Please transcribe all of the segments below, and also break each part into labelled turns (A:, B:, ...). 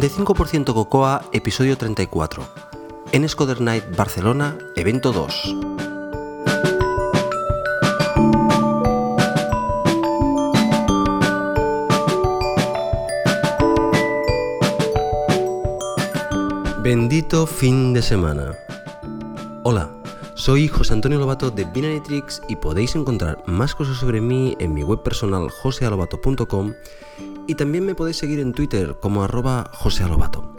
A: 85% Cocoa, episodio 34. En Scoder Night Barcelona, evento 2. Bendito fin de semana. Hola, soy José Antonio Lobato de Binary Tricks y podéis encontrar más cosas sobre mí en mi web personal josealobato.com y también me podéis seguir en Twitter como arroba josealobato.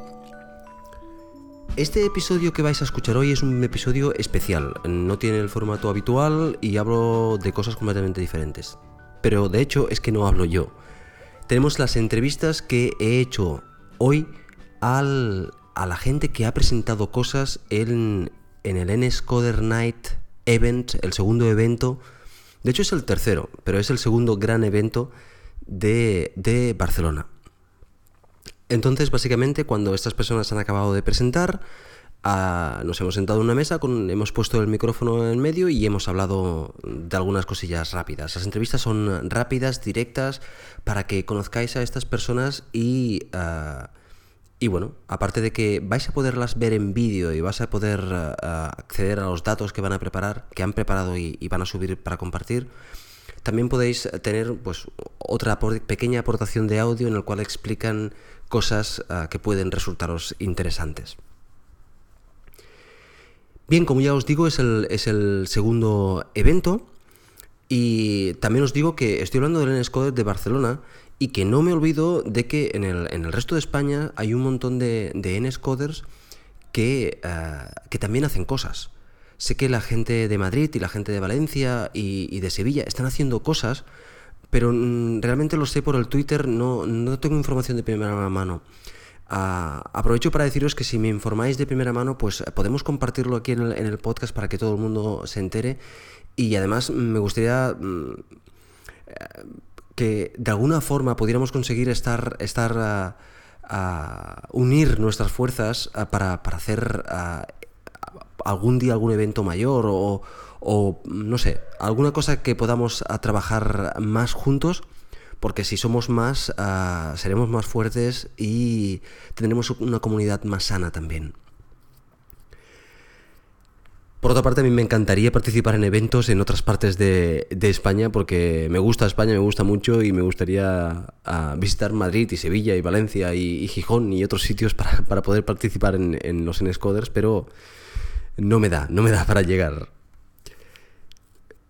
A: Este episodio que vais a escuchar hoy es un episodio especial, no tiene el formato habitual y hablo de cosas completamente diferentes. Pero de hecho es que no hablo yo. Tenemos las entrevistas que he hecho hoy al, a la gente que ha presentado cosas en, en el NSCoder Night Event, el segundo evento. De hecho es el tercero, pero es el segundo gran evento de, Barcelona. Entonces, básicamente, cuando estas personas han acabado de presentar, ah, nos hemos sentado en una mesa, con, hemos puesto el micrófono en medio y hemos hablado de algunas cosillas rápidas. Las entrevistas son rápidas, directas, para que conozcáis a estas personas y, ah, y bueno, aparte de que vais a poderlas ver en vídeo y vas a poder ah, acceder a los datos que van a preparar, que han preparado y van a subir para compartir, también podéis tener pues, otra pequeña aportación de audio en el cual explican cosas ah, que pueden resultaros interesantes. Bien, como ya os digo, es el, es el segundo evento. Y también os digo que estoy hablando del NSCODER de Barcelona y que no me olvido de que en el, en el resto de España hay un montón de, de NSCoders que, ah, que también hacen cosas. Sé que la gente de Madrid y la gente de Valencia y, de Sevilla están haciendo cosas, pero mm, realmente lo sé por el Twitter, no, no tengo información de primera mano. Ah, aprovecho para deciros que si me informáis de primera mano, pues podemos compartirlo aquí en el, podcast para que todo el mundo se entere. Y además me gustaría mm, que de alguna forma pudiéramos conseguir estar, estar a, ah, unir nuestras fuerzas ah, para, para hacer algún día algún evento mayor o, no sé, alguna cosa que podamos a trabajar más juntos, porque si somos más, ah, seremos más fuertes y tendremos una comunidad más sana también. Por otra parte, a mí me encantaría participar en eventos en otras partes de, España porque me gusta España, me gusta mucho y me gustaría ah, visitar Madrid y Sevilla y Valencia y, Gijón y otros sitios para, poder participar en, en los Enescoders, pero no me da, no me da para llegar.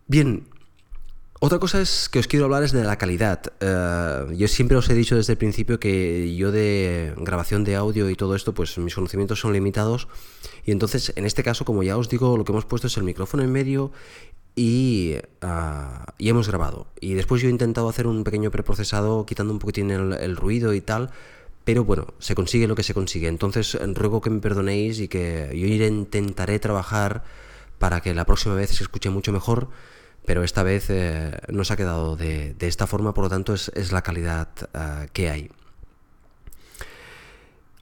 A: Bien, otra cosa es que os quiero hablar es de la calidad. Eh, yo siempre os he dicho desde el principio que yo de grabación de audio y todo esto, pues mis conocimientos son limitados. Y entonces, en este caso, como ya os digo, lo que hemos puesto es el micrófono en medio y, ah, y hemos grabado. Y después yo he intentado hacer un pequeño preprocesado quitando un poquitín el ruido y tal pero bueno, se consigue lo que se consigue. Entonces ruego que me perdonéis y que yo intentaré trabajar para que la próxima vez se escuche mucho mejor, pero esta vez eh, no se ha quedado de, esta forma, por lo tanto es, la calidad eh, que hay.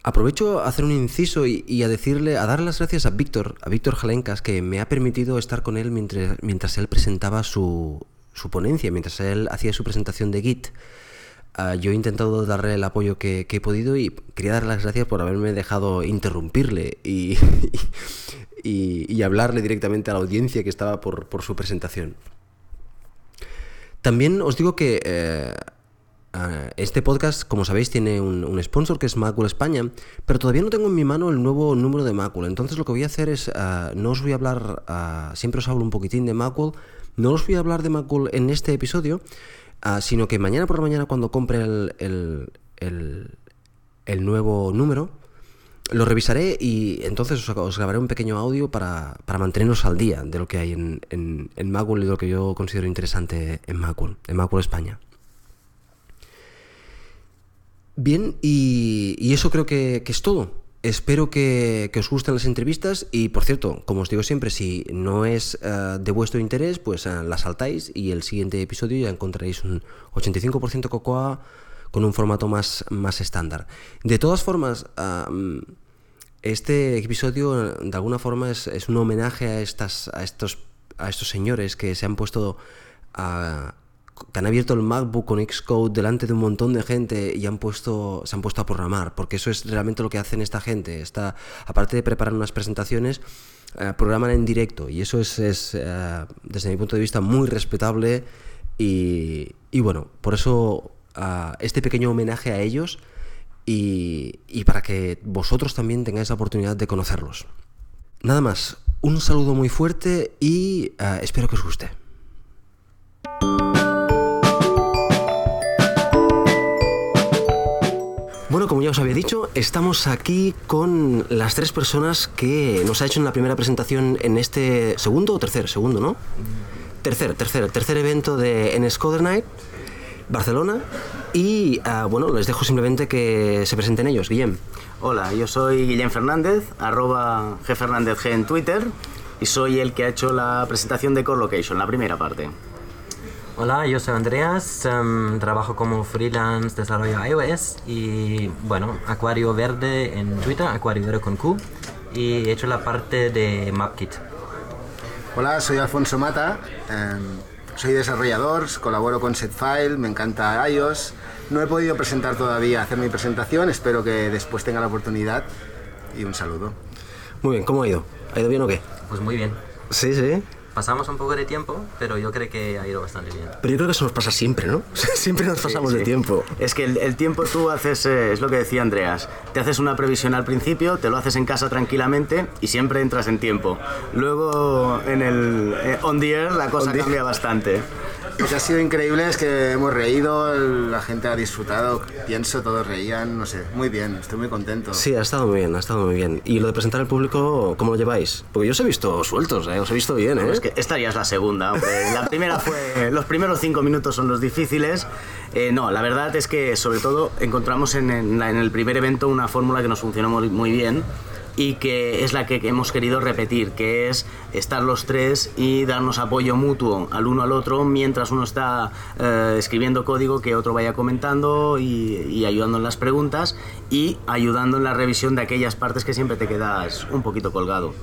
A: Aprovecho a hacer un inciso y, a decirle, a darle las gracias a Víctor, a Víctor Jalencas, que me ha permitido estar con él mientras, él presentaba su ponencia, mientras él hacía su presentación de Git. Ah, yo he intentado darle el apoyo que, he podido y quería dar las gracias por haberme dejado interrumpirle y, hablarle directamente a la audiencia que estaba por, su presentación. También os digo que eh, ah, este podcast, como sabéis, tiene un, sponsor que es Macul España, pero todavía no tengo en mi mano el nuevo número de Macul. Entonces lo que voy a hacer es, ah, no os voy a hablar, siempre os hablo un poquitín de Macul, no os voy a hablar de Macul en este episodio, Ah, sino que mañana por la mañana cuando compre el, el, nuevo número, lo revisaré y entonces os, grabaré un pequeño audio para, para, mantenernos al día de lo que hay en, en, y de lo que yo considero interesante en Macul, en Macul España. Bien, y, y eso creo que, que es todo. Espero que, os gusten las entrevistas y, por cierto, como os digo siempre, si no es eh, de vuestro interés, pues uh, la saltáis y el siguiente episodio ya encontraréis un 85% Cocoa con un formato más, más estándar. De todas formas, este episodio de alguna forma es, un homenaje a, estas, a, estos, a estos señores que se han puesto que han abierto el MacBook con Xcode delante de un montón de gente y han puesto, se han puesto a programar, porque eso es realmente lo que hacen esta gente. Está, aparte de preparar unas presentaciones, eh, programan en directo y eso es, eh, desde mi punto de vista, muy respetable y, bueno, por eso este pequeño homenaje a ellos y, y para que vosotros también tengáis la oportunidad de conocerlos. Nada más, un saludo muy fuerte y ah, espero que os guste. Bueno, como ya os había dicho, estamos aquí con las tres personas que nos ha hecho en la primera presentación en este segundo o tercer, segundo, ¿no? Tercer, tercer, tercer evento de Enescoder Night, Barcelona. Y ah, bueno, les dejo simplemente que se presenten ellos. Guillem.
B: Hola, yo soy Guillem Fernández, arroba gfernándezg en Twitter, y soy el que ha hecho la presentación de Core Location, la primera parte.
C: Hola, yo soy Andreas, em, trabajo como freelance desarrollo iOS y bueno, Acuario Verde en Twitter, Acuario Verde con Q y he hecho la parte de MapKit.
D: Hola, soy Alfonso Mata, em, soy desarrollador, colaboro con Setfile, me encanta iOS. No he podido presentar todavía, hacer mi presentación, espero que después tenga la oportunidad y un saludo.
A: Muy bien, ¿cómo ha ido? ¿Ha ido bien o qué?
C: Pues muy bien.
A: Sí, sí.
C: Pasamos un poco de tiempo, pero yo creo que ha ido bastante bien.
A: Pero yo creo que eso nos pasa siempre, ¿no? siempre nos pasamos de tiempo.
B: Es que el, tiempo tú haces, eh, es lo que decía Andreas, te haces una previsión al principio, te lo haces en casa tranquilamente y siempre entras en tiempo. Luego en el eh, on the air la cosa cambia bastante.
D: Lo que ha sido increíble es que hemos reído, la gente ha disfrutado, pienso, todos reían, no sé, muy bien, estoy muy contento.
A: Sí, ha estado muy bien, ha estado muy bien. ¿Y lo de presentar al público, cómo lo lleváis? Porque yo os he visto sueltos, ¿eh? os he visto bien, ¿eh?
B: es que esta ya es la segunda, La primera fue, los primeros cinco minutos son los difíciles. Eh, no, la verdad es que sobre todo encontramos en, en, el primer evento una fórmula que nos funcionó muy, muy bien y que es la que hemos querido repetir, que es estar los tres y darnos apoyo mutuo al uno al otro mientras uno está eh, escribiendo código que otro vaya comentando y, y, ayudando en las preguntas y ayudando en la revisión de aquellas partes que siempre te quedas un poquito colgado.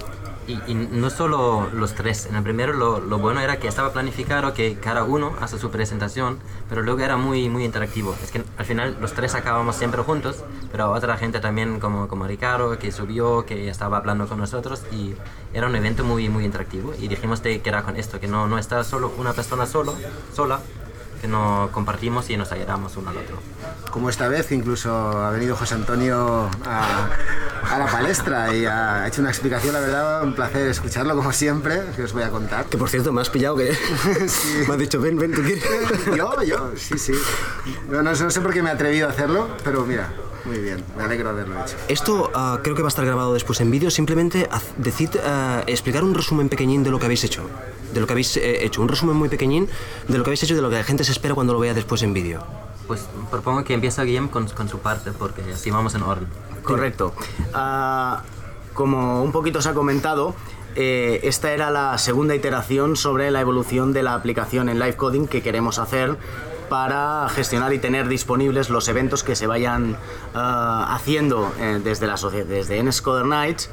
C: Y, no solo los tres. En el primero lo, lo, bueno era que estaba planificado que cada uno hace su presentación, pero luego era muy, muy interactivo. Es que al final los tres acabamos siempre juntos, pero otra gente también como, como Ricardo que subió, que estaba hablando con nosotros y era un evento muy, muy interactivo. Y dijimos que era con esto, que no, no está solo una persona solo, sola, que nos compartimos y nos ayudamos uno al otro.
D: Como esta vez, incluso ha venido José Antonio a, a, la palestra y ha hecho una explicación, la verdad, un placer escucharlo como siempre, que os voy a contar.
A: Que por cierto, me has pillado que me has dicho, ven, ven, tú quieres.
D: yo, yo, sí, sí. No, no, sé por qué me he atrevido a hacerlo, pero mira, muy bien, me alegro de haberlo hecho.
A: Esto uh, creo que va a estar grabado después en vídeo. Simplemente decid, uh, explicar un resumen pequeñín de lo que habéis hecho. De lo que habéis eh, hecho. Un resumen muy pequeñín de lo que habéis hecho y de lo que la gente se espera cuando lo vea después en vídeo.
C: Pues propongo que empiece Guillem con, con, su parte, porque así vamos en orden.
B: Correcto. Uh, como un poquito se ha comentado, eh, esta era la segunda iteración sobre la evolución de la aplicación en live coding que queremos hacer para gestionar y tener disponibles los eventos que se vayan uh, haciendo eh, desde la desde Nights.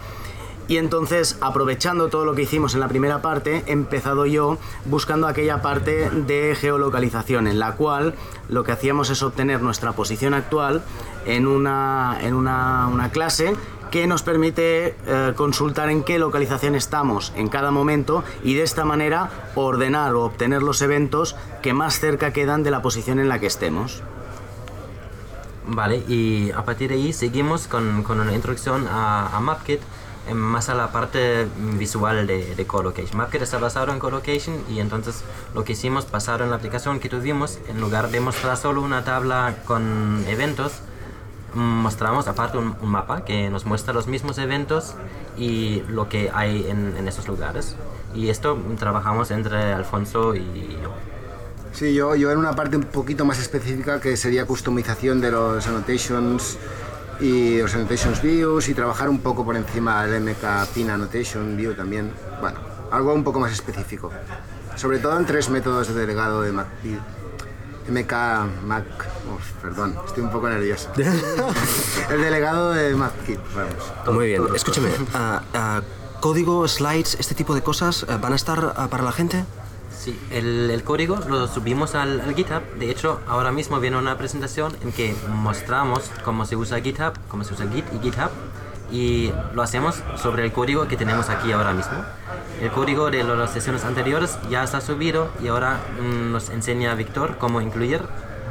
B: Y entonces, aprovechando todo lo que hicimos en la primera parte, he empezado yo buscando aquella parte de geolocalización, en la cual lo que hacíamos es obtener nuestra posición actual en una, en una, una clase que nos permite eh, consultar en qué localización estamos en cada momento y de esta manera ordenar o obtener los eventos que más cerca quedan de la posición en la que estemos.
C: Vale, y a partir de ahí seguimos con, con una introducción a, a, MapKit, más a la parte visual de, de Colocation. MapKit está basado en Colocation y entonces lo que hicimos basado en la aplicación que tuvimos, en lugar de mostrar solo una tabla con eventos, mostramos aparte un, mapa que nos muestra los mismos eventos y lo que hay en, esos lugares. Y esto trabajamos entre Alfonso y yo.
D: Sí, yo, yo en una parte un poquito más específica que sería customización de los annotations y los annotations views y trabajar un poco por encima del MK Pin Annotation View también. Bueno, algo un poco más específico. Sobre todo en tres métodos de delegado de MacPid MK Mac. perdón, estoy un poco nervioso. el delegado de MacKit, vamos.
A: Muy bien, escúcheme. Uh, uh, código, slides, este tipo de cosas, uh, ¿van a estar para la gente?
C: Sí, el, el código lo subimos al, al GitHub. De hecho, ahora mismo viene una presentación en que mostramos cómo se usa GitHub, cómo se usa Git y GitHub. Y lo hacemos sobre el código que tenemos aquí ahora mismo. El código de las sesiones anteriores ya está subido y ahora mm, nos enseña Víctor cómo incluir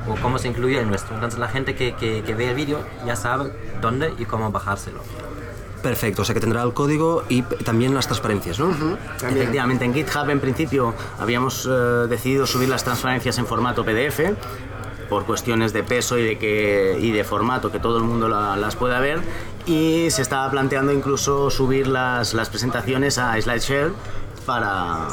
C: o cómo se incluye el nuestro. Entonces la gente que, que, que ve el vídeo ya sabe dónde y cómo bajárselo.
A: Perfecto, o sea que tendrá el código y también las transparencias, ¿no?
B: Efectivamente, en GitHub en principio habíamos eh, decidido subir las transparencias en formato PDF por cuestiones de peso y de que y de formato que todo el mundo la- las pueda ver y se estaba planteando incluso subir las, las presentaciones a SlideShare para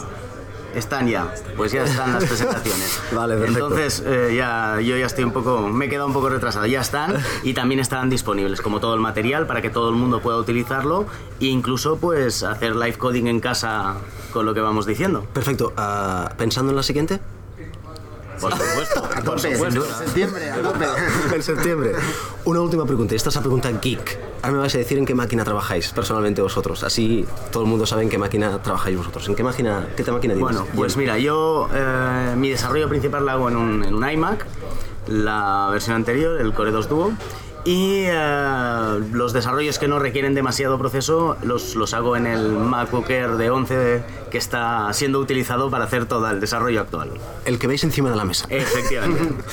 B: están ya, pues ya están las presentaciones.
A: Vale, perfecto.
B: Entonces eh, ya yo ya estoy un poco, me he quedado un poco retrasado. Ya están y también estarán disponibles como todo el material para que todo el mundo pueda utilizarlo e incluso pues hacer live coding en casa con lo que vamos diciendo.
A: Perfecto, ah, ¿pensando en la siguiente?
B: Por supuesto,
D: A tope, en septiembre, a tope.
A: en septiembre. Una última pregunta, esta es la pregunta geek. Ahora me vais a decir en qué máquina trabajáis personalmente vosotros. Así todo el mundo sabe en qué máquina trabajáis vosotros. ¿En qué máquina, qué máquina tienes?
B: Bueno, pues mira, yo eh, mi desarrollo principal lo hago en un, en un iMac, la versión anterior, el Core 2 Duo, y eh, los desarrollos que no requieren demasiado proceso los, los hago en el MacBook Air de 11 que está siendo utilizado para hacer todo el desarrollo actual.
A: El que veis encima de la mesa.
B: Efectivamente.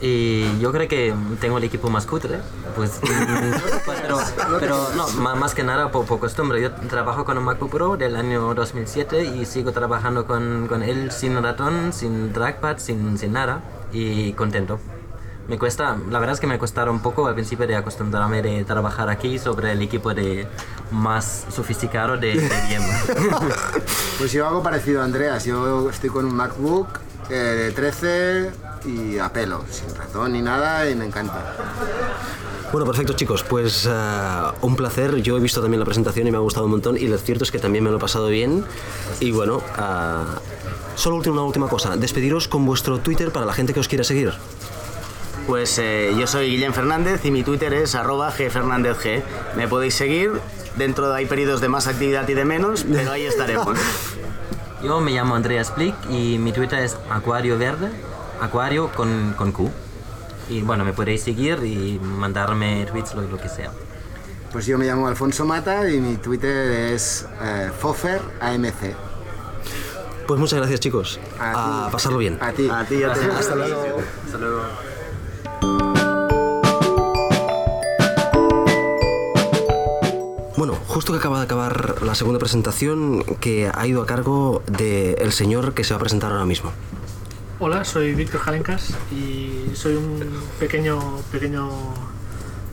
C: Y yo creo que tengo el equipo más cutre, pues, pero, pero no, más que nada por, por costumbre. Yo trabajo con un MacBook Pro del año 2007 y sigo trabajando con, con él sin ratón, sin trackpad, sin, sin nada y contento. Me cuesta, la verdad es que me costaron un poco al principio de acostumbrarme de trabajar aquí sobre el equipo de más sofisticado de, de IBM.
D: Pues yo hago parecido a Andreas. Yo estoy con un MacBook eh, de 13 y a pelo, sin ratón ni nada, y me encanta.
A: Bueno, perfecto chicos, pues ah, un placer. Yo he visto también la presentación y me ha gustado un montón y lo cierto es que también me lo he pasado bien. Y bueno, ah, solo última- una última cosa, despediros con vuestro Twitter para la gente que os quiera seguir.
B: Pues eh, yo soy Guillem Fernández y mi Twitter es arroba gfernandezg. Me podéis seguir, dentro de hay periodos de más actividad y de menos, pero ahí estaremos.
C: Yo me llamo Andreas Plick y mi Twitter es Acuario Verde, Acuario con, con Q. Y bueno, me podéis seguir y mandarme tweets, lo, lo que sea.
D: Pues yo me llamo Alfonso Mata y mi Twitter es eh, FoferAMC.
A: Pues muchas gracias chicos.
D: A
A: A pasarlo bien.
D: A ti.
B: A ti
C: Hasta luego. Hasta luego.
A: Justo que acaba de acabar la segunda presentación que ha ido a cargo del señor que se va a presentar ahora mismo.
E: Hola, soy Víctor Jalencas y soy un pequeño, pequeño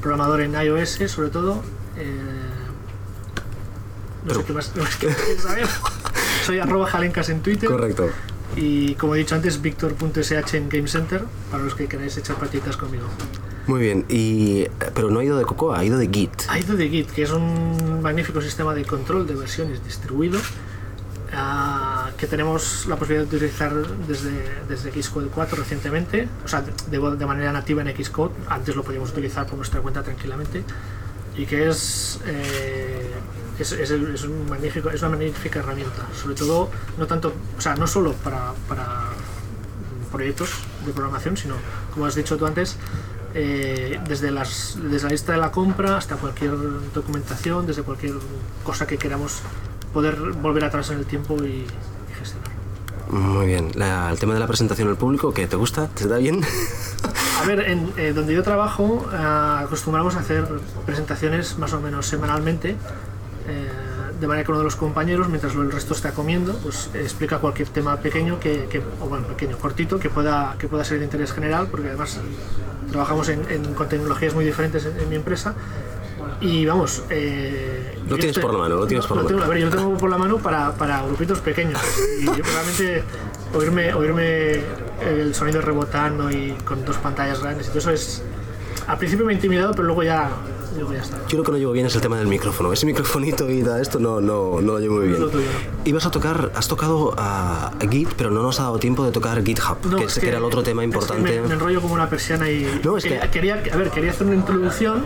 E: programador en iOS, sobre todo. Eh, no sé qué más, no quieres saber. Soy arroba jalencas en Twitter.
A: Correcto.
E: Y como he dicho antes, victor.sh en Game Center para los que queráis echar partiditas conmigo.
A: Muy bien, y, pero no ha ido de Cocoa, ha ido de Git.
E: Ha ido de Git, que es un magnífico sistema de control de versiones distribuido ah, que tenemos la posibilidad de utilizar desde, desde Xcode 4 recientemente, o sea, de, de manera nativa en Xcode, antes lo podíamos utilizar por nuestra cuenta tranquilamente, y que es, eh, es, es es un magnífico, es una magnífica herramienta, sobre todo, no tanto, o sea, no solo para, para proyectos de programación, sino, como has dicho tú antes, eh, desde, las, desde la lista de la compra hasta cualquier documentación, desde cualquier cosa que queramos poder volver atrás en el tiempo y, y gestionar.
A: Muy bien, La- el tema de la presentación al público, ¿qué te gusta? ¿Te da bien?
E: A ver, en, eh, donde yo trabajo ah, acostumbramos a hacer presentaciones más o menos semanalmente, eh, de manera que uno de los compañeros, mientras el resto está comiendo, pues explica cualquier tema pequeño, que, que- o bueno, pequeño, cortito, que pueda, que pueda ser de interés general, porque además trabajamos en, en- con tecnologías muy diferentes en, en mi empresa. Y vamos. eh,
A: Lo
E: yo
A: tienes por la mano, lo tienes por la
E: tengo-
A: mano.
E: a ver, yo lo tengo por la mano para, para grupitos pequeños. Y realmente oírme, oírme el sonido rebotando y con dos pantallas grandes y todo eso es. Al principio me ha intimidado, pero luego ya, luego ya está.
A: Yo lo que no llevo bien es el tema del micrófono. Ese microfonito y da esto no, no, no lo llevo muy bien. Ibas a tocar, has tocado a Git, pero no nos ha dado tiempo de tocar GitHub,
E: No,
A: que,
E: es
A: ese que era el otro tema
E: es que
A: importante.
E: me, me enrollo como una persiana y
A: No, es que-
E: quería, quería- a ver, quería hacer una introducción,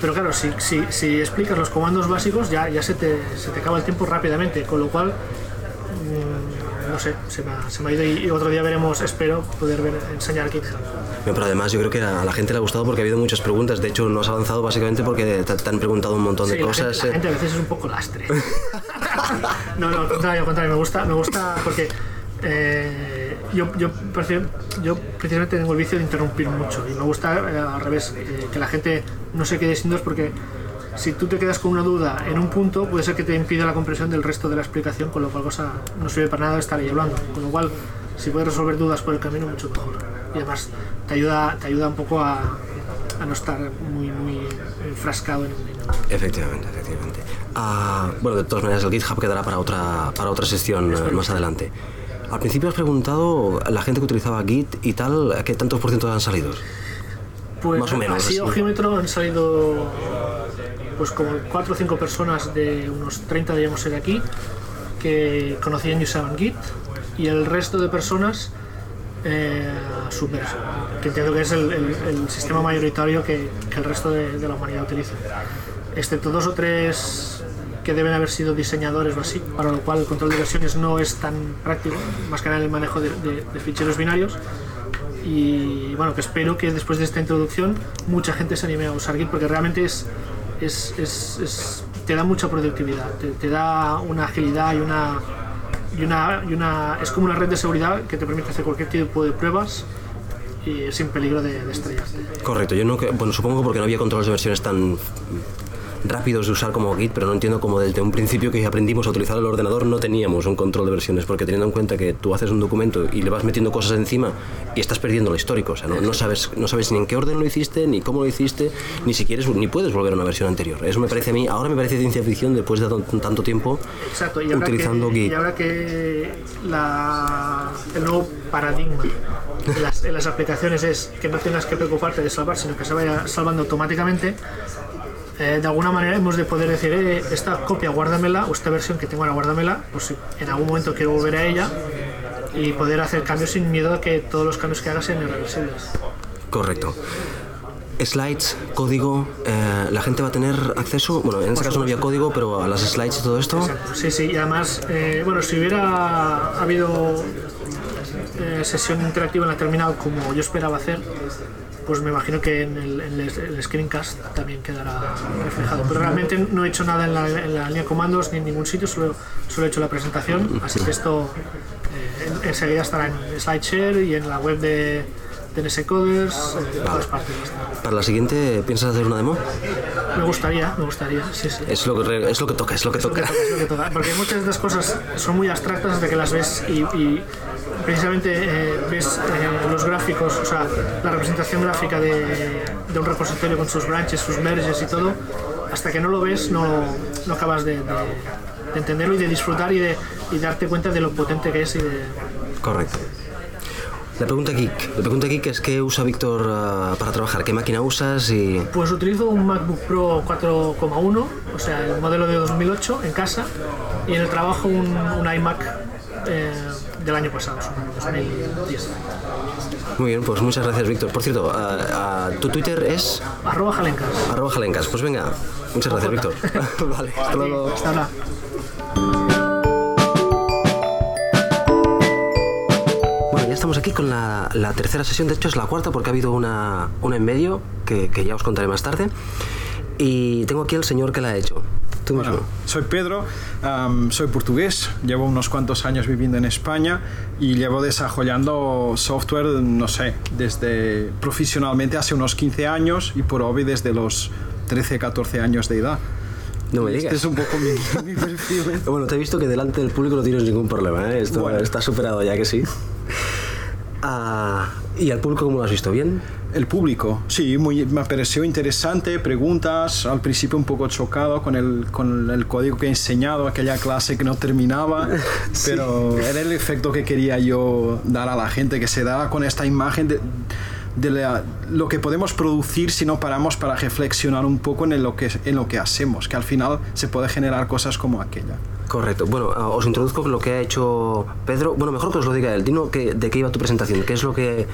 E: pero claro, si, si, si explicas los comandos básicos ya, ya se, te, se te acaba el tiempo rápidamente, con lo cual mm, no sé, se me, ha, se me ha ido y, y otro día veremos, espero poder ver, enseñar GitHub.
A: Pero además yo creo que a la gente le ha gustado porque ha habido muchas preguntas. De hecho, no has avanzado básicamente porque te, te han preguntado un montón de
E: la
A: cosas.
E: gente, la
A: eh.
E: gente a veces es un poco lastre. no, no, al contrario, al contrario, me gusta, me gusta porque eh, yo, yo, yo precisamente tengo el vicio de interrumpir mucho y me gusta eh, al revés, eh, que la gente no se quede sin dos porque si tú te quedas con una duda en un punto puede ser que te impida la comprensión del resto de la explicación, con lo cual cosa no sirve para nada estar ahí hablando. Con lo cual, si puedes resolver dudas por el camino, mucho mejor. Y además te ayuda, te ayuda un poco a, a no estar muy, muy enfrascado en, en-
A: Efectivamente, efectivamente. Ah, bueno, de todas maneras, el GitHub quedará para otra, para otra sesión eh, más adelante. Al principio has preguntado a la gente que utilizaba Git y tal, ¿a qué tantos por ciento han salido?
E: Pues
A: Más o menos,
E: así ojímetro han salido pues como 4 o 5 personas de unos 30 debíamos ser aquí que conocían y usaban Git y el resto de personas eh, Submerge, que entiendo que es el, el- el sistema mayoritario que, que el resto de, de la humanidad utiliza. Excepto dos o tres que deben haber sido diseñadores o así, para lo cual el control de versiones no es tan práctico, más que nada en el manejo de- de- de ficheros binarios y bueno, que espero que después de esta introducción mucha gente se anime a usar Git porque realmente es, es, es- es- te da mucha productividad, te, te da una agilidad y una, y una, y una... es como una red de seguridad que te permite hacer cualquier tipo de pruebas y sin peligro de, de estrellarte.
A: Correcto, yo no, bueno, supongo porque no había controles de versiones tan rápidos de usar como Git, pero no entiendo cómo desde un principio que aprendimos a utilizar el ordenador no teníamos un control de versiones, porque teniendo en cuenta que tú haces un documento y le vas metiendo cosas encima y estás perdiendo el histórico, o sea, no, no sabes, no sabes ni en qué orden lo hiciste, ni cómo lo hiciste, ni si quieres, ni puedes volver a una versión anterior. Eso me parece a mí, ahora me parece ciencia ficción después de tan- tanto tiempo
E: Exacto, y ahora
A: utilizando
E: que,
A: Git.
E: Y ahora que la- el nuevo paradigma en las, en las aplicaciones es que no tengas que preocuparte de salvar, sino que se vaya salvando automáticamente, eh, de alguna manera hemos de poder decir, eh, esta copia guárdamela, o esta versión que tengo ahora guárdamela, pues si en algún momento quiero volver a ella y poder hacer cambios sin miedo a que todos los cambios que haga sean irreversibles.
A: Correcto. Slides, código, eh, la gente va a tener acceso, bueno, en este caso no había código, pero a las slides y todo esto.
E: Exacto, Sí, sí, y además, eh, bueno, si hubiera habido eh, sesión interactiva en la terminal como yo esperaba hacer, pues me imagino que en el, en el- screencast también quedará reflejado. Pero realmente no he hecho nada en la, en la línea de comandos ni en ningún sitio, solo, solo he hecho la presentación, así que esto eh, en- enseguida estará en SlideShare y en la web de, de NS Coders, eh, todas partes.
A: Para la siguiente, ¿piensas hacer una demo?
E: Me gustaría, me gustaría, sí, sí.
A: Es lo que, es lo que toca, es lo que
E: Es lo que
A: toca.
E: toca, es lo que toca. Porque muchas de estas cosas son muy abstractas desde que las ves y, y precisamente eh, ves eh, los gráficos, o sea, la representación gráfica de, de un repositorio con sus branches, sus merges y todo, hasta que no lo ves no, no acabas de, de- de entenderlo y de disfrutar y de y darte cuenta de lo potente que es y de...
A: Correcto. La pregunta geek, la pregunta geek es ¿qué usa Víctor ah, para trabajar? ¿Qué máquina usas? Y
E: Pues utilizo un MacBook Pro 4,1, o sea, el modelo de 2008 en casa y en el trabajo un, un iMac eh, del año pasado, supongo, 2010.
A: muy bien, pues muchas gracias Víctor. Por cierto, tu Twitter es
E: Arroba jalencas.
A: arroba jalencas. Pues venga, muchas gracias Víctor. vale, hasta luego.
E: Hasta ahora.
A: Bueno, ya estamos aquí con la, la tercera sesión, de hecho es la cuarta porque ha habido una, una en medio que, que ya os contaré más tarde. Y tengo aquí al señor que la ha hecho. Tú mismo.
F: Bueno, soy Pedro, am, soy portugués, llevo unos cuantos años viviendo en España y llevo desarrollando software, no sé, desde profesionalmente hace unos 15 años y por hobby desde los 13, 14 años de edad.
A: no me
F: Este
A: digas.
F: es un poco mi, mi perfil. ¿eh?
A: Bueno, te he visto que delante del público no tienes ningún problema, ¿eh? Esto
F: Bueno.
A: está superado ya que sí. Ah, ¿Y al público cómo lo has visto? ¿Bien?
F: El público, sí, muy, me pareció interesante, preguntas, al principio un poco chocado con el, con el código que he enseñado, aquella clase que no terminaba, pero era el efecto que quería yo dar a la gente, que se da con esta imagen de, de la- lo que podemos producir si no paramos para reflexionar un poco en lo, que, en lo que hacemos, que al final se puede generar cosas como aquella.
A: Correcto. Bueno, ah, os introduzco lo que ha hecho Pedro. Bueno, mejor que os lo diga él. Dino que, de qué iba tu presentación. ¿Qué es lo que...?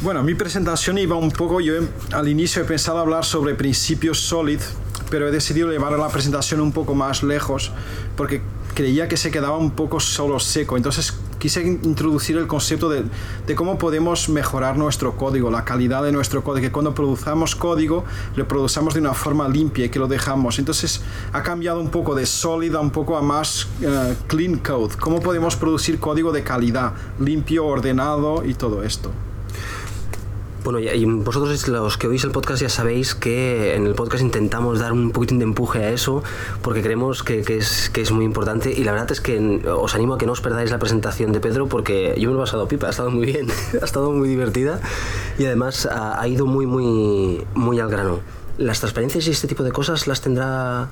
F: Bueno, mi presentación iba un poco, yo he- al inicio he pensado hablar sobre principios solid, pero he decidido llevar la presentación un poco más lejos porque creía que se quedaba un poco solo seco. Entonces quise introducir el concepto de, de, cómo podemos mejorar nuestro código, la calidad de nuestro código, que cuando produzamos código lo produzamos de una forma limpia y que lo dejamos. Entonces ha cambiado un poco de sólida un poco a más uh, clean code. ¿Cómo podemos producir código de calidad, limpio, ordenado y todo esto?
A: Bueno, y vosotros los que oís el podcast ya sabéis que en el podcast intentamos dar un poquitín de empuje a eso porque creemos que, que, es, que es muy importante y la verdad es que os animo a que no os perdáis la presentación de Pedro porque yo me lo he pasado pipa, ha estado muy bien, ha estado muy divertida y además ha, ha ido muy, muy, muy al grano. ¿Las transparencias y este tipo de cosas las tendrá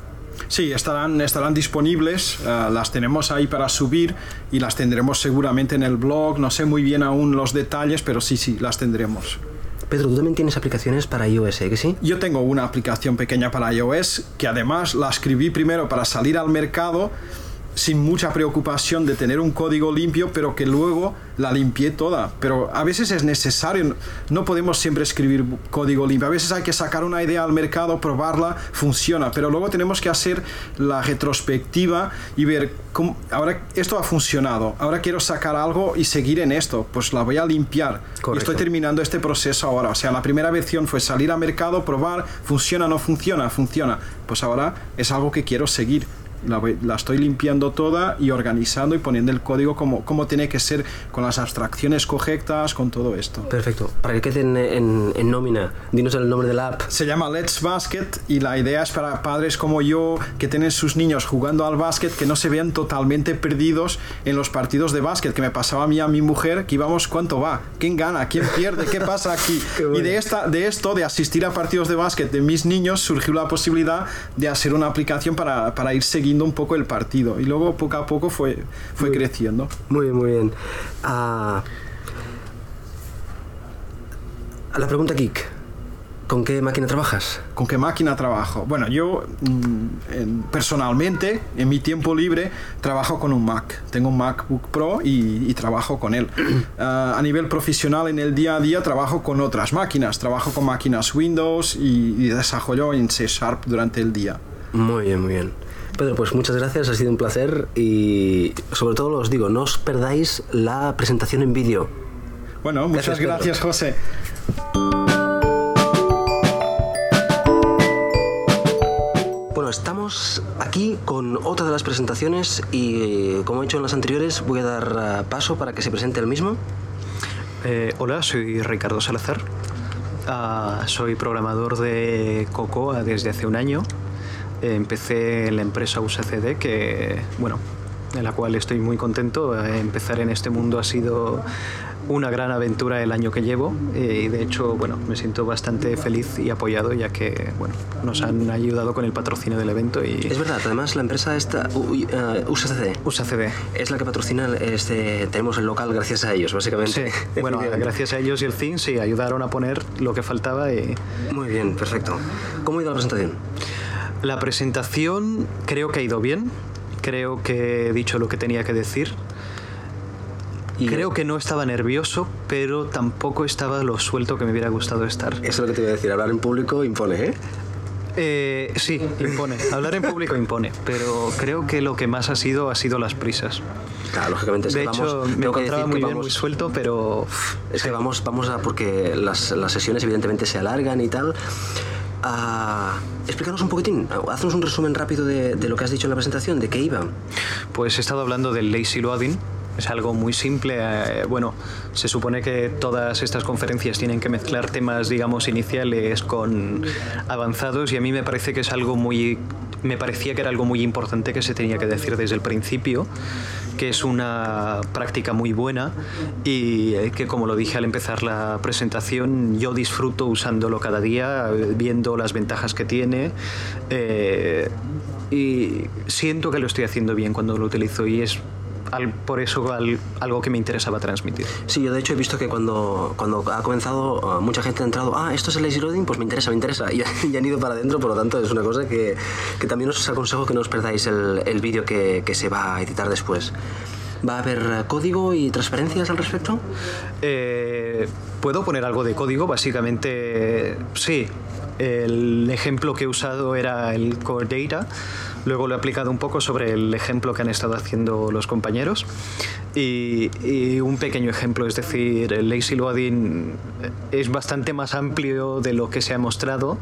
F: Sí, estarán, estarán disponibles, uh, las tenemos ahí para subir y las tendremos seguramente en el blog. No sé muy bien aún los detalles, pero sí, sí, las tendremos.
A: Pedro, tú también tienes aplicaciones para iOS, ¿eh? ¿que sí?
F: Yo tengo una aplicación pequeña para iOS que además la escribí primero para salir al mercado sin mucha preocupación de tener un código limpio, pero que luego la limpié toda. Pero a veces es necesario, no podemos siempre escribir código limpio. A veces hay que sacar una idea al mercado, probarla, funciona, pero luego tenemos que hacer la retrospectiva y ver cómo, ahora esto ha funcionado, ahora quiero sacar algo y seguir en esto, pues la voy a limpiar. Y estoy terminando este proceso ahora. O sea, la primera versión fue salir al mercado, probar, funciona, no funciona, funciona. Pues ahora es algo que quiero seguir la, la, estoy limpiando toda y organizando y poniendo el código como, como tiene que ser, con las abstracciones correctas, con todo esto.
A: Perfecto. Para que quede en, en, en, nómina, dinos el nombre de la app.
F: Se llama Let's Basket y la idea es para padres como yo que tienen sus niños jugando al básquet que no se vean totalmente perdidos en los partidos de básquet, que me pasaba a mí a mi mujer, que íbamos cuánto va, quién gana, quién pierde, qué pasa aquí. bueno. Y de, esta, de esto, de asistir a partidos de básquet de mis niños, surgió la posibilidad de hacer una aplicación para, para ir siguiendo un poco el partido y luego poco a poco fue, fue
A: muy,
F: creciendo.
A: Muy bien, muy bien. Uh, a la pregunta geek. ¿Con qué máquina trabajas?
F: ¿Con qué máquina trabajo? Bueno, yo mm, personalmente, en mi tiempo libre, trabajo con un Mac. Tengo un MacBook Pro y, y trabajo con él. Uh, a nivel profesional, en el día a día, trabajo con otras máquinas. Trabajo con máquinas Windows y, y desarrollo en C Sharp durante el día.
A: Muy bien, muy bien. Pedro, pues muchas gracias, ha sido un placer y sobre todo os digo, no os perdáis la presentación en vídeo.
F: Bueno, muchas gracias, gracias José.
A: Bueno, estamos aquí con otra de las presentaciones y como he hecho en las anteriores voy a dar paso para que se presente el mismo.
G: Eh, hola, soy Ricardo Salazar. Uh, soy programador de Cocoa desde hace un año empecé en la empresa USACD que, bueno, en la cual estoy muy contento. Empezar en este mundo ha sido una gran aventura el año que llevo y de hecho, bueno, me siento bastante feliz y apoyado ya que, bueno, nos han ayudado con el patrocinio del evento y...
A: Es verdad, además la empresa esta, uh, USACD,
G: USACD,
A: es la que patrocina, este, tenemos el local gracias a ellos, básicamente.
G: Sí, bueno, gracias a ellos y el CIN, sí, ayudaron a poner lo que faltaba y...
A: Muy bien, perfecto. ¿Cómo ha ido la presentación?
G: La presentación creo que ha ido bien, creo que he dicho lo que tenía que decir. Y creo que no estaba nervioso, pero tampoco estaba lo suelto que me hubiera gustado estar.
A: Eso es lo que te iba a decir, hablar en público impone, ¿eh?
G: Eh, sí, impone. Hablar en público impone, pero creo que lo que más ha sido ha sido las prisas.
A: Claro, lógicamente. Es
G: de
A: que
G: hecho,
A: vamos,
G: me encontraba muy
A: vamos,
G: bien, muy suelto, pero...
A: Es que vamos, vamos a... porque las, las sesiones evidentemente se alargan y tal. Uh, explícanos un poquitín, haznos un resumen rápido de, lo que has dicho en la presentación, de qué iba.
G: Pues he estado hablando del lazy loading. Es algo muy simple. Eh, bueno, se supone que todas estas conferencias tienen que mezclar temas, digamos, iniciales con avanzados y a mí me parece que es algo muy... Me parecía que era algo muy importante que se tenía que decir desde el principio, que es una práctica muy buena y que, como lo dije al empezar la presentación, yo disfruto usándolo cada día, viendo las ventajas que tiene. Eh, y siento que lo estoy haciendo bien cuando lo utilizo y es al, por eso al, algo que me interesaba transmitir.
A: Sí, yo de hecho he visto que cuando, cuando ha comenzado, uh, mucha gente ha entrado, ah, esto es el lazy loading, pues me interesa, me interesa, y, y han ido para adentro, por lo tanto es una cosa que, que también os aconsejo que no os perdáis el, el vídeo que, que se va a editar después. ¿Va a haber código y transparencias al respecto?
G: Eh, Puedo poner algo de código, básicamente sí. El ejemplo que he usado era el Core Data, Luego lo he aplicado un poco sobre el ejemplo que han estado haciendo los compañeros y, y un pequeño ejemplo, es decir, el lazy loading es bastante más amplio de lo que se ha mostrado,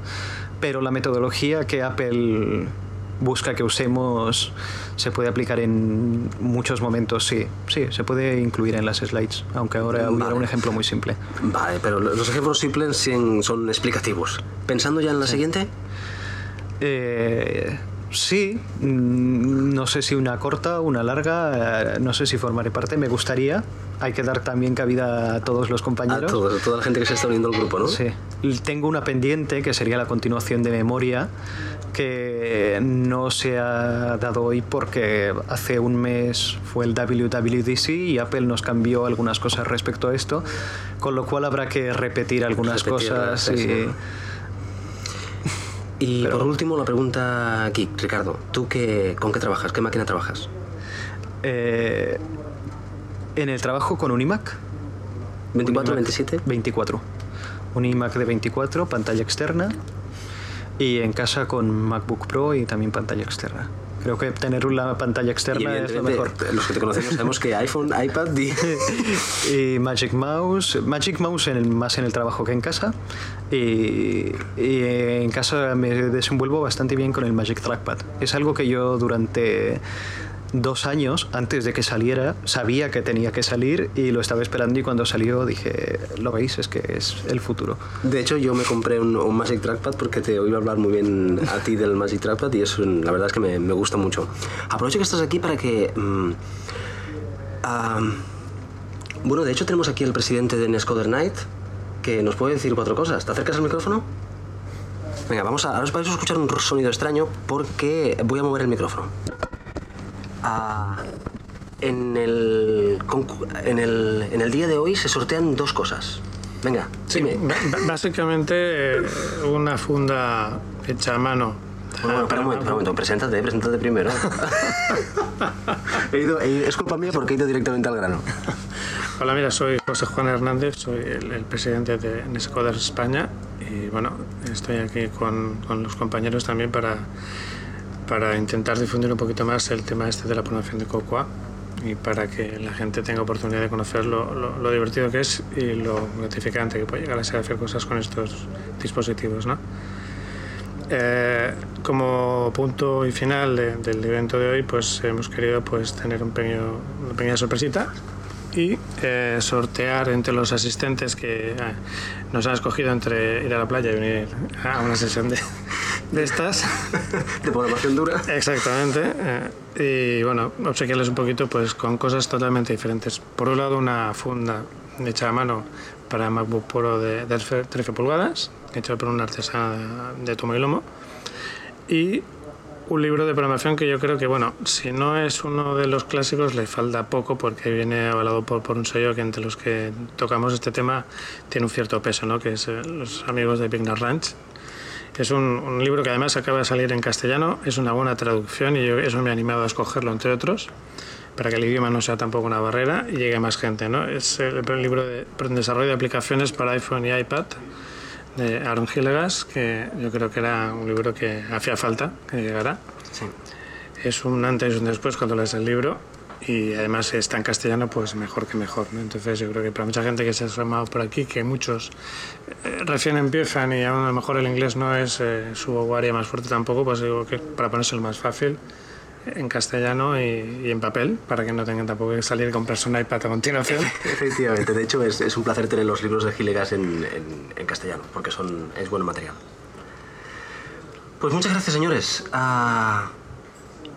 G: pero la metodología que Apple busca que usemos se puede aplicar en muchos momentos, sí, sí, se puede incluir en las slides, aunque ahora hubiera
A: Vale.
G: un ejemplo muy simple.
A: Vale, pero los ejemplos simples son explicativos. Pensando ya en la siguiente,
G: Eh, sí, mm, no sé si una corta, una larga, eh, no sé si formaré parte, me gustaría. Hay que dar también cabida a todos los
A: a
G: compañeros.
A: todos- toda la gente que se está uniendo al grupo, ¿no?
G: Sí. Y Tengo una pendiente que sería la continuación de memoria que no se ha dado hoy porque hace un mes fue el WWDC y Apple nos cambió algunas cosas respecto a esto, con lo cual habrá que repetir algunas
A: Repetirlas,
G: cosas
A: sí,
G: y
A: por último, la pregunta aquí, Ricardo. ¿Tú qué, con qué trabajas? ¿Qué máquina trabajas?
G: Eh, en el trabajo con un iMac.
A: ¿24,
G: Un iMac
A: 27?
G: 24. Un iMac de 24, pantalla externa. Y en casa con MacBook Pro y también pantalla externa. Creo que tener una pantalla externa es lo mejor.
A: los que te conocemos sabemos que iPhone, iPad y...
G: y Magic Mouse, Magic Mouse en el- más en el trabajo que en casa. Y, y en casa me desenvuelvo bastante bien con el Magic Trackpad. Es algo que yo durante dos años, antes de que saliera, sabía que tenía que salir y lo estaba esperando y cuando salió dije, lo veis, es que es el futuro.
A: De hecho, yo me compré un, Magic Trackpad porque te oí hablar muy bien a ti del Magic Trackpad y es un- la verdad es que me, gusta mucho. Aprovecho que estás aquí para que... mm, bueno, de hecho tenemos aquí al presidente de Nescoder Night que nos puede decir cuatro cosas. ¿Te acercas al micrófono? Venga, vamos a, ahora os vais a escuchar un sonido extraño porque voy a mover el micrófono. Ah, en, el, en, el, en el día de hoy se sortean dos cosas. Venga, dime.
H: Ba- ba- Básicamente eh, una funda hecha a mano.
A: Bueno, bueno, espera un momento, un momento. Preséntate, preséntate primero. He ido- he- es culpa mía porque he ido directamente al grano.
H: Hola, mira, soy José Juan Hernández, soy el, el presidente de Nescoders España y bueno, estoy aquí con, con los compañeros también para, para intentar difundir un poquito más el tema este de la programación de Cocoa y para que la gente tenga oportunidad de conocer lo, lo- lo divertido que es y lo gratificante que puede llegar a ser hacer cosas con estos dispositivos, ¿no? Eh, como punto y final de- del evento de hoy, pues hemos querido pues tener un pequeño, una pequeña sorpresita y eh, sortear entre los asistentes que eh, nos han escogido entre ir a la playa y venir a una sesión de, de estas.
A: De programación dura.
H: Exactamente. eh, y bueno, obsequiarles un poquito pues con cosas totalmente diferentes. Por un lado, una funda hecha a mano para MacBook Pro de, de 13 pulgadas, hecho por un artesano de, de tomo y lomo. Y un libro de programación que yo creo que, bueno, si no es uno de los clásicos, le falta poco porque viene avalado por, por un sello que entre los que tocamos este tema tiene un cierto peso, ¿no? que es eh, los amigos de Pignar Ranch. Es un, un libro que además acaba de salir en castellano, es una buena traducción y yo eso me ha animado a escogerlo, entre otros, para que el idioma no sea tampoco una barrera y llegue a más gente. ¿no? Es el, el libro de desarrollo de aplicaciones para iPhone y iPad de Aaron Hillegas, que yo creo que era un libro que hacía falta que llegara.
A: Sí.
H: Es un antes y un después cuando lees el libro y además está en castellano, pues mejor que mejor. Entonces yo creo que para mucha gente que se ha formado por aquí, que muchos eh, recién empiezan y a lo mejor el inglés no es eh, su área más fuerte tampoco, pues digo que para ponérselo más fácil en castellano y, en papel, para que no tengan tampoco que salir y comprarse un iPad a continuación.
A: Efectivamente, de hecho es, es un placer tener los libros de Gilegas en, en- en castellano, porque son, es buen material. Pues muchas gracias, señores. Ah,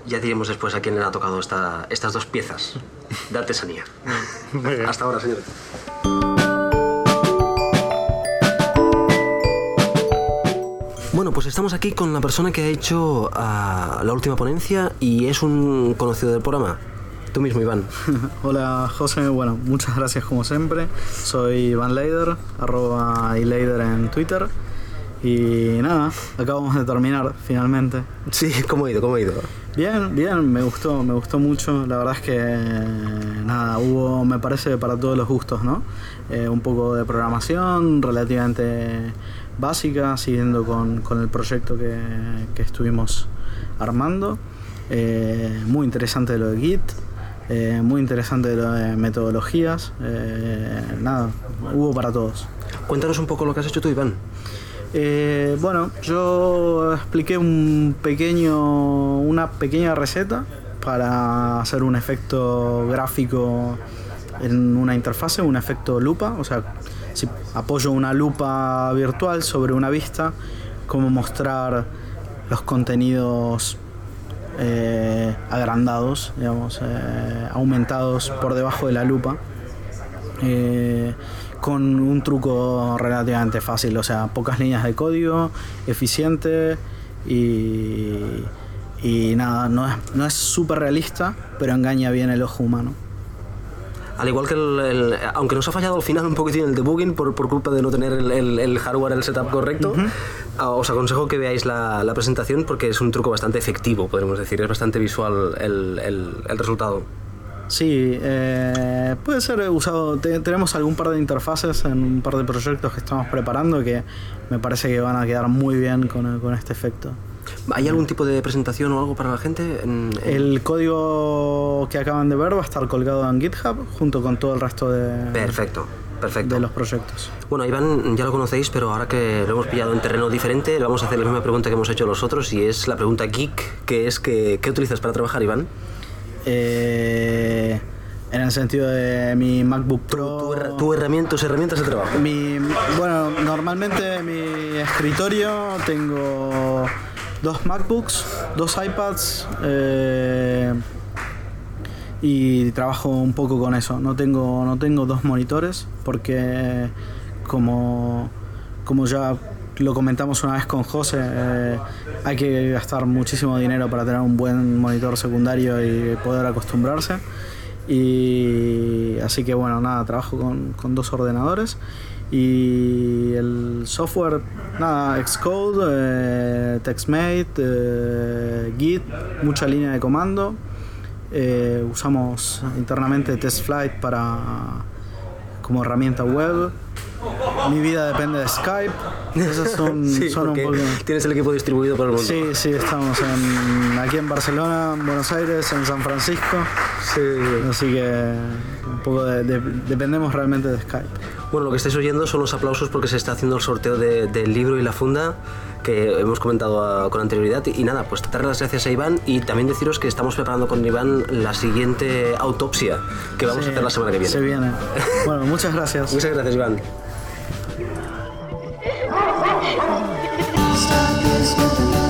A: ya diremos después a quién le ha tocado esta- estas dos piezas de artesanía.
H: Muy bien.
A: Hasta ahora, señores. Bueno, pues estamos aquí con la persona que ha hecho ah, la última ponencia y es un conocido del programa. Tú mismo, Iván.
I: Hola José, bueno, muchas gracias como siempre. Soy Iván Leider, arroba ileider en Twitter. Y nada, acabamos de terminar finalmente.
A: Sí, ¿cómo ha ido? ¿Cómo ha ido?
I: Bien, bien, me gustó, me gustó mucho. La verdad es que nada, hubo, me parece, para todos los gustos, ¿no? Eh, un poco de programación relativamente básica, siguiendo con, con el proyecto que, que estuvimos armando. Eh, muy interesante lo de Git, eh, muy interesante lo de metodologías. nada, hubo para todos.
A: Cuéntanos un poco lo que has hecho tú, Iván.
I: Eh, bueno, yo expliqué un pequeño, una pequeña receta para hacer un efecto gráfico en una interfase, un efecto lupa. O sea, si apoyo una lupa virtual sobre una vista, cómo mostrar los contenidos eh, agrandados, digamos, eh, aumentados por debajo de la lupa. Con un truco relativamente fácil, o sea, pocas líneas de código, eficiente y, y nada, no es, no es súper realista, pero engaña bien el ojo humano.
A: Al igual que el, el- aunque nos ha fallado al final un poquitín el debugging por, por culpa de no tener el, el- hardware, el setup correcto, os aconsejo que veáis la, la presentación porque es un truco bastante efectivo, podemos decir, es bastante visual el, el- el resultado.
I: Sí, eh, puede ser usado. te- tenemos algún par de interfaces en un par de proyectos que estamos preparando que me parece que van a quedar muy bien con, con este efecto.
A: ¿Hay algún tipo de presentación o algo para la gente? En- en-
I: El código que acaban de ver va a estar colgado en GitHub junto con todo el resto de,
A: Perfecto, perfecto.
I: de los proyectos.
A: Bueno, Iván ya lo conocéis, pero ahora que lo hemos pillado en terreno diferente, le vamos a hacer la misma pregunta que hemos hecho los otros y es la pregunta geek, que es que, ¿qué utilizas para trabajar, Iván?
I: Eh, en el sentido de mi MacBook Pro.
A: Tu, tu herramienta, tus herramientas de trabajo.
I: Mi, bueno, normalmente en mi escritorio tengo dos MacBooks, dos iPads eh, y trabajo un poco con eso. No tengo, no tengo dos monitores porque como, como ya lo comentamos una vez con José, eh, hay que gastar muchísimo dinero para tener un buen monitor secundario y poder acostumbrarse. Y así que bueno, nada, trabajo con, con dos ordenadores y el software, nada, Xcode, eh, TextMate, eh, Git, mucha línea de comando. Usamos internamente TestFlight para como herramienta web. Mi vida depende de Skype. Esos son,
A: Sí,
I: son un
A: porque
I: poco.
A: tienes el equipo distribuido por el mundo.
I: Sí, sí, estamos en- aquí en Barcelona, en Buenos Aires, en San Francisco. Así que un poco de- de- dependemos realmente de Skype.
A: Bueno, lo que estáis oyendo son los aplausos porque se está haciendo el sorteo de- del libro y la funda que hemos comentado ah, con anterioridad. Y, y nada, pues darle las gracias a Iván y también deciros que estamos preparando con Iván la siguiente autopsia que vamos a hacer la semana que viene.
I: Se viene. Bueno, muchas gracias.
A: Muchas gracias, Iván.
J: Stop this with